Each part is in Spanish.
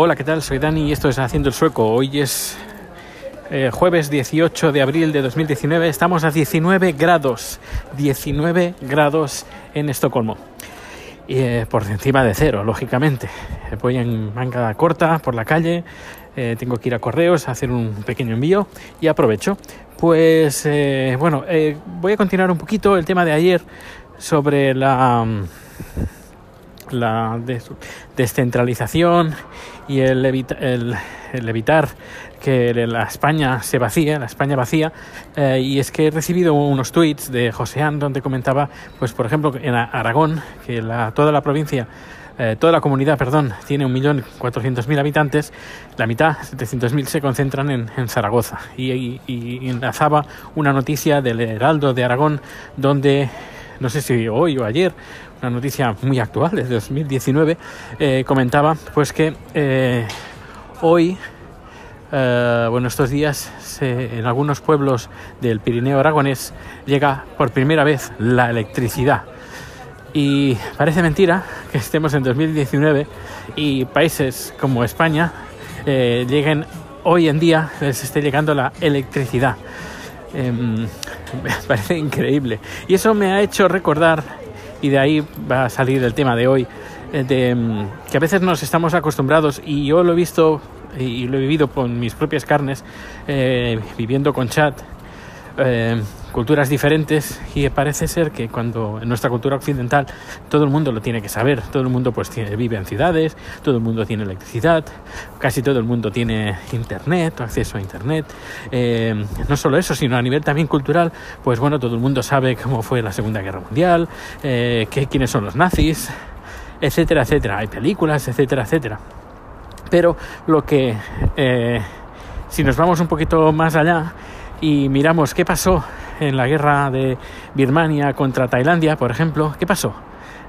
Hola, ¿qué tal? Soy Dani y esto es Haciendo el Sueco. Hoy es eh, jueves 18 de abril de 2019. Estamos a 19 grados. 19 grados en Estocolmo. Eh, por encima de cero, lógicamente. Voy en manga corta por la calle. eh, tengo que ir a correos a hacer un pequeño envío y aprovecho. Pues eh, bueno, eh, voy a continuar un poquito el tema de ayer sobre la la des- descentralización y el, evita- evitar que la España se vacíe, la España vacía, eh, y es que he recibido unos tweets de Joseán donde comentaba, pues por ejemplo, en Aragón, que la, toda la provincia, eh, toda la comunidad, perdón, tiene 1.400.000 habitantes, la mitad, 700.000, se concentran en, en Zaragoza. Y, y- y enlazaba una noticia del Heraldo de Aragón donde no sé si hoy o ayer, una noticia muy actual, de 2019, eh, comentaba pues que eh, hoy, eh, bueno, estos días, en algunos pueblos del Pirineo aragonés llega por primera vez la electricidad. Y parece mentira que estemos en 2019 y países como España lleguen hoy en día, les esté llegando la electricidad. Em, me parece increíble. Y eso me ha hecho recordar, y de ahí va a salir el tema de hoy, eh, de em, que a veces nos estamos acostumbrados, y yo lo he visto y lo he vivido con mis propias carnes, eh, viviendo con chat, eh, culturas diferentes y parece ser que cuando en nuestra cultura occidental todo el mundo lo tiene que saber, todo el mundo pues tiene- vive en ciudades, todo el mundo tiene electricidad, casi todo el mundo tiene internet o acceso a internet. Eh, no solo eso, sino a nivel también cultural, pues bueno, todo el mundo sabe cómo fue la Segunda Guerra Mundial, eh, qué- quiénes son los nazis, etcétera, etcétera. Hay películas, etcétera, etcétera. Pero lo que, eh, si nos vamos un poquito más allá y miramos qué pasó en la guerra de Birmania contra Tailandia, por ejemplo, ¿qué pasó?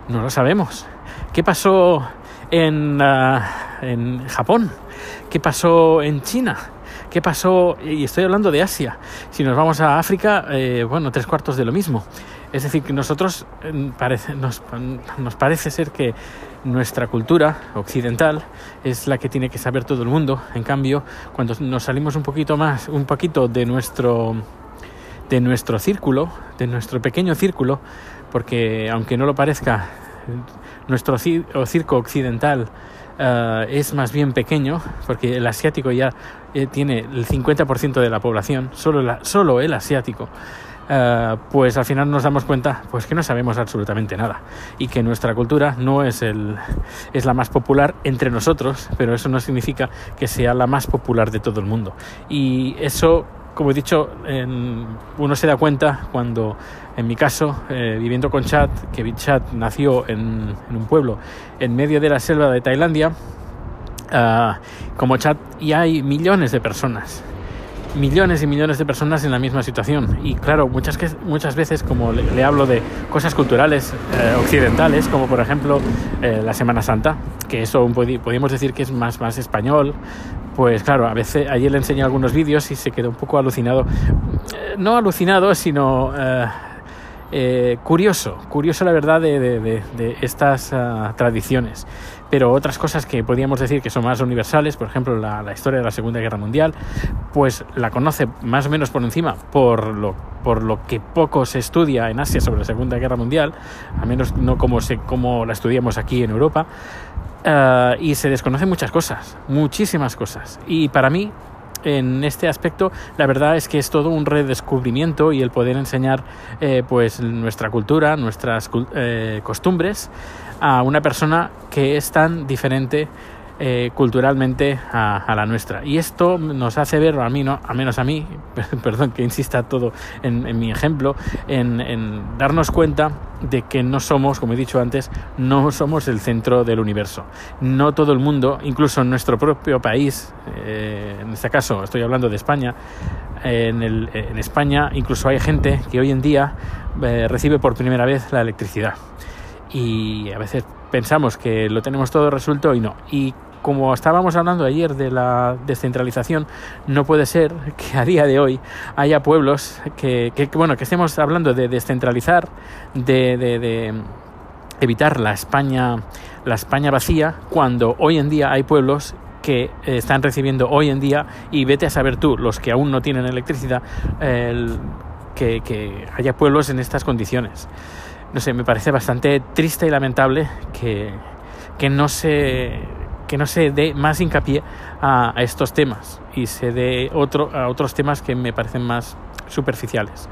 No lo sabemos. ¿Qué pasó en, ah, en Japón? ¿Qué pasó en China? ¿Qué pasó? Y estoy hablando de Asia. Si nos vamos a África, eh, bueno, tres cuartos de lo mismo. Es decir, que nosotros eh, nos parece ser que nuestra cultura occidental es la que tiene que saber todo el mundo. En cambio, cuando nos salimos un poquito más, un poquito de nuestro de nuestro círculo, de nuestro pequeño círculo, porque aunque no lo parezca, nuestro circo occidental eh, es más bien pequeño, porque el asiático ya eh, tiene el 50% de la población, solo, la- solo el asiático. eh, pues al final nos damos cuenta pues que no sabemos absolutamente nada y que nuestra cultura no es el es la más popular entre nosotros pero eso no significa que sea la más popular de todo el mundo y eso como he dicho, en- uno se da cuenta cuando, en mi caso, eh, viviendo con Chad, que Chad nació en, en un pueblo en medio de la selva de Tailandia, ah, como Chad, y hay millones de personas, millones y millones de personas en la misma situación. Y claro, muchas, muchas veces, como le, hablo de cosas culturales eh, occidentales, como por ejemplo eh, la Semana Santa, que eso podríamos decir que es más, más español, pues claro, a veces ayer le enseñé algunos vídeos y se quedó un poco alucinado. Eh, no alucinado, sino eh, curioso, curioso la verdad de, estas ah, tradiciones. Pero otras cosas que podríamos decir que son más universales, por ejemplo la, historia de la Segunda Guerra Mundial, pues la conoce más o menos por encima por lo, por lo que poco se estudia en Asia sobre la Segunda Guerra Mundial, a menos no como, se, como la estudiamos aquí en Europa. Eh, y se desconocen muchas cosas, muchísimas cosas. Y para mí, en este aspecto, la verdad es que es todo un redescubrimiento y el poder enseñar eh, pues nuestra cultura, nuestras eh, costumbres a una persona que es tan diferente eh, culturalmente a, la nuestra. Y esto nos hace ver, a mí no, a menos a mí, perdón que insista todo en, mi ejemplo, en, darnos cuenta de que no somos, como he dicho antes, no somos el centro del universo. No todo el mundo, incluso en nuestro propio país, eh, en este caso estoy hablando de España, en, el- en España incluso hay gente que hoy en día eh, recibe por primera vez la electricidad. Y a veces pensamos que lo tenemos todo resuelto y no. Como estábamos hablando ayer de la descentralización, no puede ser que a día de hoy haya pueblos que, bueno, que estemos hablando de descentralizar, de, de- evitar la España, la España vacía, cuando hoy en día hay pueblos que están recibiendo hoy en día y vete a saber tú, los que aún no tienen electricidad, que, que haya pueblos en estas condiciones. No sé, me parece bastante triste y lamentable que, que no se que no se dé más hincapié a, estos temas y se dé otro, a otros temas que me parecen más superficiales.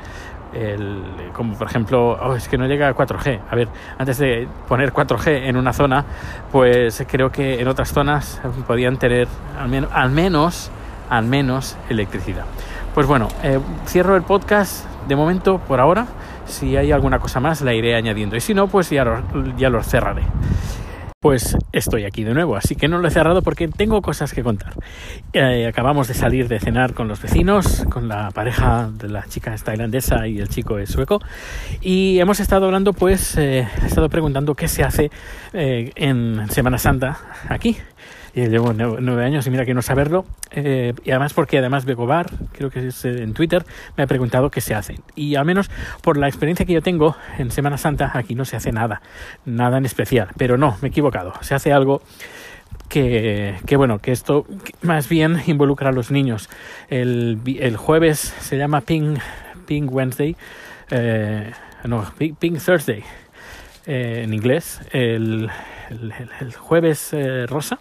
como por ejemplo, oh, es que no llega a 4G. A ver, antes de poner 4G en una zona, pues creo que en otras zonas podían tener al, menos, al menos, al menos electricidad. Pues bueno, eh, cierro el podcast de momento por ahora. Si hay alguna cosa más, la iré añadiendo. Y si no, pues ya ya lo cerraré pues estoy aquí de nuevo, así que no lo he cerrado porque tengo cosas que contar. Eh, acabamos de salir de cenar con los vecinos, con la pareja de la chica tailandesa y el chico es sueco, y hemos estado hablando, pues, eh, he estado preguntando qué se hace eh, en Semana Santa aquí llevo nueve años y mira que no saberlo. Eh, y además porque además Begobar, creo que es eh, en Twitter, me ha preguntado qué se hace. Y al menos por la experiencia que yo tengo en Semana Santa, aquí no se hace nada, nada en especial. Pero no, me he equivocado. Se hace algo que, que, bueno, que esto más bien involucra a los niños. El, el jueves se llama Pink, Pink Wednesday, eh, no, Pink Thursday en inglés. El, el, jueves eh, rosa,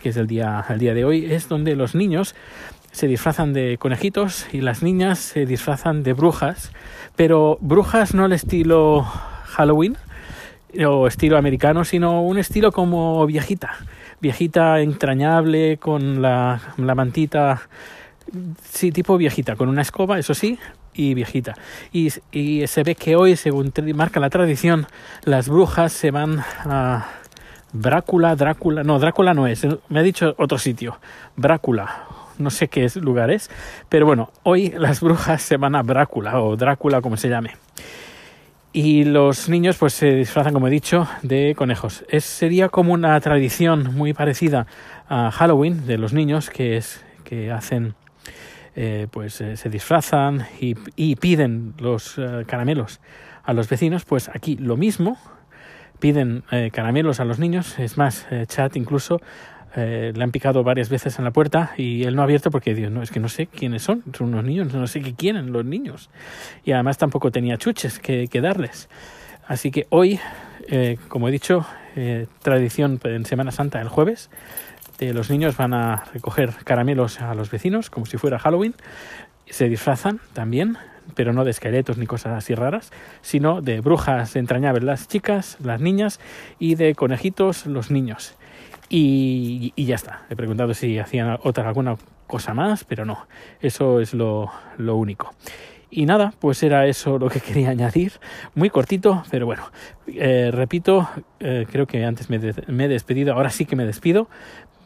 que es el día, el día de hoy, es donde los niños se disfrazan de conejitos y las niñas se disfrazan de brujas, pero brujas no al estilo Halloween o estilo americano, sino un estilo como viejita, viejita entrañable con la, la mantita, sí, tipo viejita, con una escoba, eso sí, y viejita. Y, se ve que hoy, según marca la tradición, las brujas se van a Drácula, Drácula, no, Drácula no es, me ha dicho otro sitio, Drácula, no sé qué lugar es, pero bueno, hoy las brujas se van a Drácula o Drácula como se llame. Y los niños pues se disfrazan, como he dicho, de conejos. Es, sería como una tradición muy parecida a Halloween de los niños que es que hacen eh, pues eh, se disfrazan y, piden los eh, caramelos a los vecinos, pues aquí lo mismo, piden eh, caramelos a los niños. Es más, eh, Chat incluso eh, le han picado varias veces en la puerta y él no ha abierto porque dios no, es que no sé quiénes son, son unos niños, no sé qué quieren los niños. Y además tampoco tenía chuches que, que darles. Así que hoy, como he dicho, tradición en Semana Santa el jueves, los niños van a recoger caramelos a los vecinos como si fuera Halloween. Se disfrazan también pero no de esqueletos ni cosas así raras, sino de brujas entrañables las chicas, las niñas, y de conejitos los niños. Y, y ya está. He preguntado si hacían otra alguna cosa más, pero no. Eso es lo, lo único. Y nada, pues era eso lo que quería añadir. Muy cortito, pero bueno. Eh, repito, eh, creo que antes me, me, he despedido, ahora sí que me despido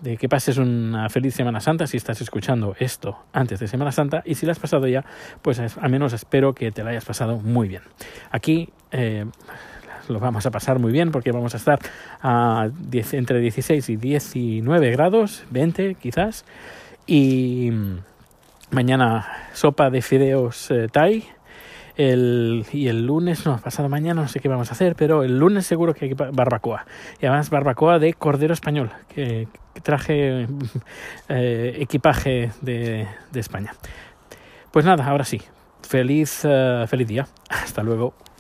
de que pases una feliz Semana Santa si estás escuchando esto antes de Semana Santa y si la has pasado ya, pues al menos espero que te la hayas pasado muy bien. Aquí eh, lo vamos a pasar muy bien porque vamos a estar a entre 16 y 19 grados, 20 quizás, y mañana sopa de fideos eh, Thai el, y el lunes, no, pasado mañana no sé qué vamos a hacer, pero el lunes seguro que barbacoa. Y además barbacoa de cordero español, que, traje eh, equipaje de, España. Pues nada, ahora sí. Feliz, uh, feliz día. Hasta luego.